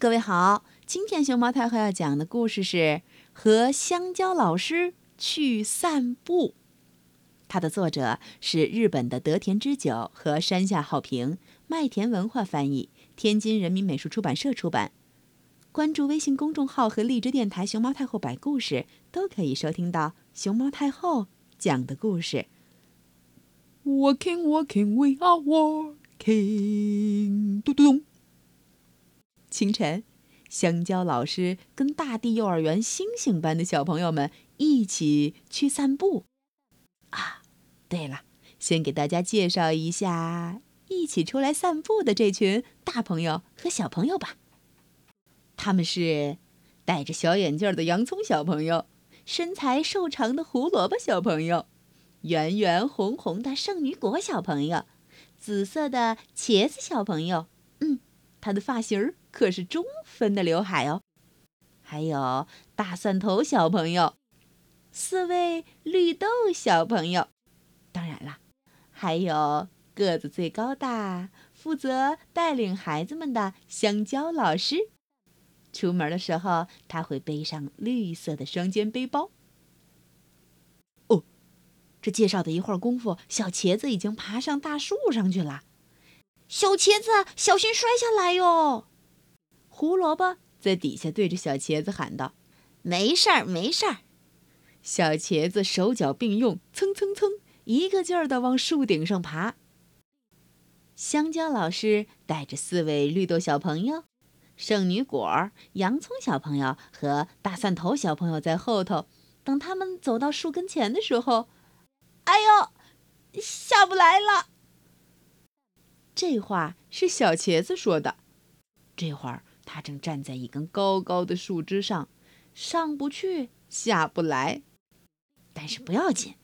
各位好，今天熊猫太后要讲的故事是《和香蕉老师去散步》。它的作者是日本的德田之久和山下浩平，麦田文化翻译，天津人民美术出版社出版。关注微信公众号和荔枝电台“熊猫太后摆故事”，都可以收听到熊猫太后讲的故事。Walking, walking, we are walking。嘟嘟咚。清晨，香蕉老师跟大地幼儿园星星班的小朋友们一起去散步。啊，对了，先给大家介绍一下一起出来散步的这群大朋友和小朋友吧。他们是戴着小眼镜的洋葱小朋友，身材瘦长的胡萝卜小朋友，圆圆红红的圣女果小朋友，紫色的茄子小朋友。嗯，他的发型儿。可是中分的刘海哦，还有大蒜头小朋友，四位绿豆小朋友，当然啦，还有个子最高大、负责带领孩子们的香蕉老师。出门的时候，他会背上绿色的双肩背包。哦，这介绍的一会儿功夫，小茄子已经爬上大树上去了。小茄子，小心摔下来哟！胡萝卜在底下对着小茄子喊道：“没事儿，没事儿。”小茄子手脚并用，蹭蹭蹭，一个劲儿地往树顶上爬。香蕉老师带着四位绿豆小朋友、圣女果、洋葱小朋友和大蒜头小朋友在后头。等他们走到树跟前的时候，哎呦，下不来了。这话是小茄子说的。这会儿。他正站在一根高高的树枝上，上不去，下不来。但是不要紧，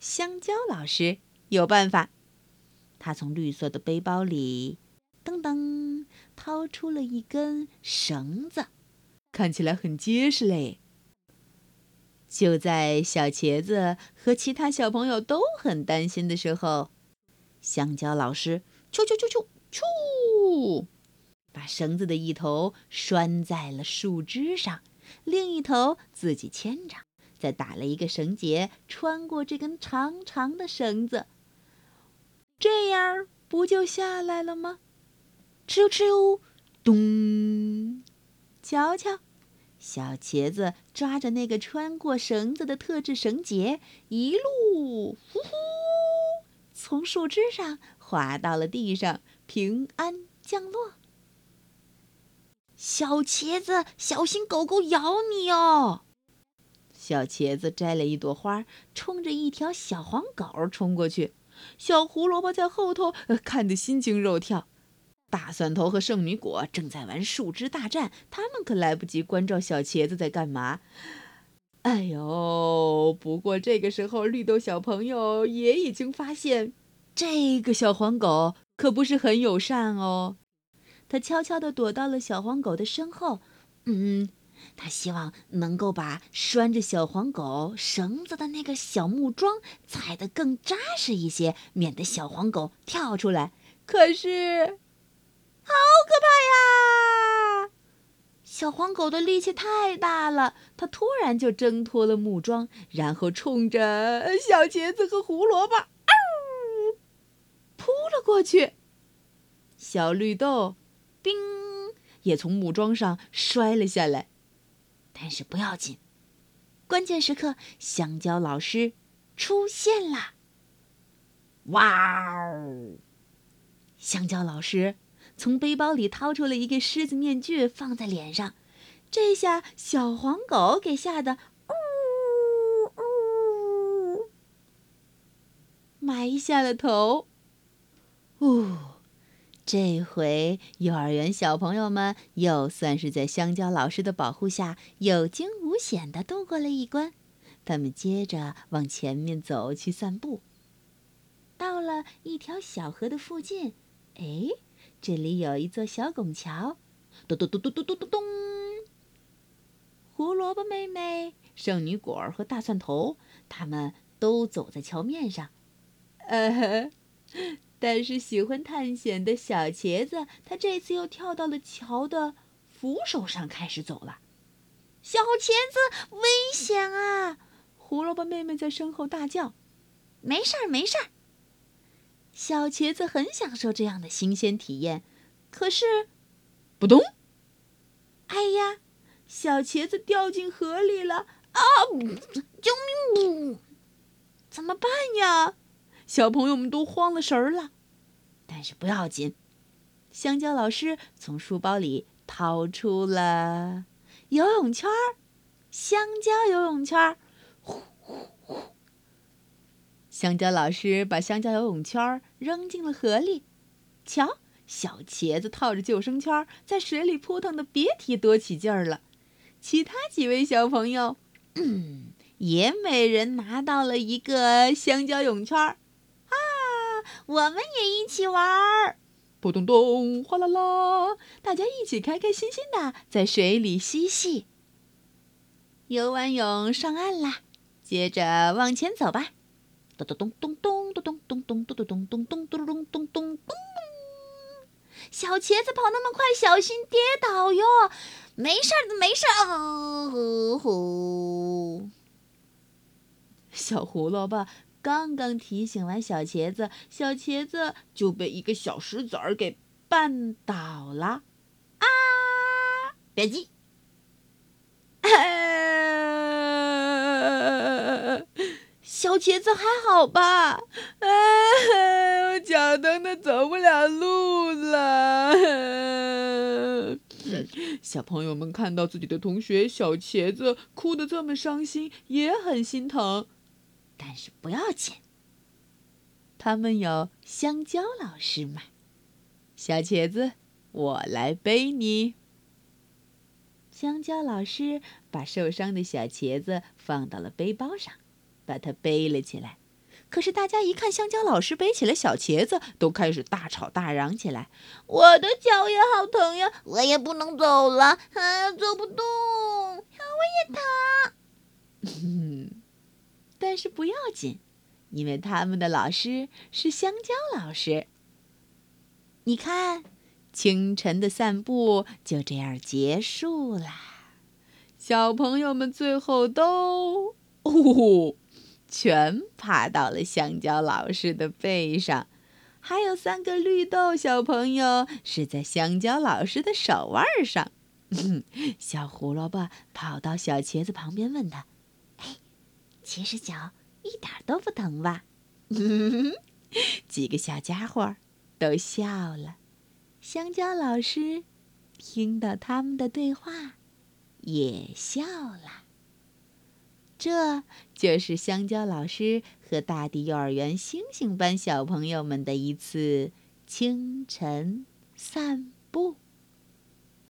香蕉老师有办法。他从绿色的背包里噔噔掏出了一根绳子，看起来很结实嘞。就在小茄子和其他小朋友都很担心的时候，香蕉老师啾啾啾啾啾。把绳子的一头拴在了树枝上，另一头自己牵着，再打了一个绳结，穿过这根长长的绳子，这样不就下来了吗？哧溜哧溜，咚！瞧瞧，小茄子抓着那个穿过绳子的特制绳结，一路呼呼，从树枝上滑到了地上，平安降落。小茄子，小心狗狗咬你哦！小茄子摘了一朵花，冲着一条小黄狗冲过去。小胡萝卜在后头看得心惊肉跳。大蒜头和圣女果正在玩树枝大战，他们可来不及关照小茄子在干嘛。哎呦！不过这个时候，绿豆小朋友也已经发现，这个小黄狗可不是很友善哦。他悄悄地躲到了小黄狗的身后，嗯，他希望能够把拴着小黄狗绳子的那个小木桩踩得更扎实一些，免得小黄狗跳出来。可是，好可怕呀！小黄狗的力气太大了，它突然就挣脱了木桩，然后冲着小茄子和胡萝卜，嗷，扑了过去。小绿豆。冰也从木桩上摔了下来，但是不要紧。关键时刻，香蕉老师出现了。哇哦！香蕉老师从背包里掏出了一个狮子面具，放在脸上。这下小黄狗给吓得呜呜，埋下了头。呜。这回幼儿园小朋友们又算是在香蕉老师的保护下有惊无险地度过了一关。他们接着往前面走去散步。到了一条小河的附近，哎，这里有一座小拱桥。咚咚咚咚咚咚咚咚。胡萝卜妹妹、圣女果和大蒜头，他们都走在桥面上。呃。但是喜欢探险的小茄子，他这次又跳到了桥的扶手上开始走了。小茄子，危险啊！胡萝卜妹妹在身后大叫：“没事儿，没事儿。”小茄子很享受这样的新鲜体验，可是，扑通！哎呀，小茄子掉进河里了！啊！救命！怎么办呀？小朋友们都慌了神儿了。但是不要紧，香蕉老师从书包里掏出了游泳圈儿，香蕉游泳圈儿。呼呼呼！香蕉老师把香蕉游泳圈扔进了河里。瞧，小茄子套着救生圈在水里扑腾的别提多起劲儿了。其他几位小朋友，嗯，也每人拿到了一个香蕉泳圈儿。啊，我们也一起玩儿！扑通咚，哗啦啦，大家一起开开心心的在水里嬉戏。游完泳上岸啦，接着往前走吧。咚咚咚咚咚咚咚咚咚咚咚咚咚咚咚咚咚咚！小茄子跑那么快，小心跌倒哟！没事儿，没事儿。呼呼！小胡萝卜刚刚提醒完小茄子，小茄子就被一个小石子儿给绊倒了。啊！别急。小茄子还好吧？哎，我脚疼的走不了路了。小朋友们看到自己的同学小茄子哭得这么伤心，也很心疼。但是不要紧，他们有香蕉老师嘛。小茄子，我来背你。香蕉老师把受伤的小茄子放到了背包上。把它背了起来，可是大家一看香蕉老师背起了小茄子，都开始大吵大嚷起来：“我的脚也好疼呀，我也不能走了，啊，走不动，啊，我也疼。”但是不要紧，因为他们的老师是香蕉老师。你看，清晨的散步就这样结束了，小朋友们最后都哦。全爬到了香蕉老师的背上，还有三个绿豆小朋友是在香蕉老师的手腕上。小胡萝卜跑到小茄子旁边问他：“，其实脚一点都不疼吧？” 几个小家伙都笑了。香蕉老师听到他们的对话，也笑了。这就是香蕉老师和大地幼儿园星星班小朋友们的一次清晨散步。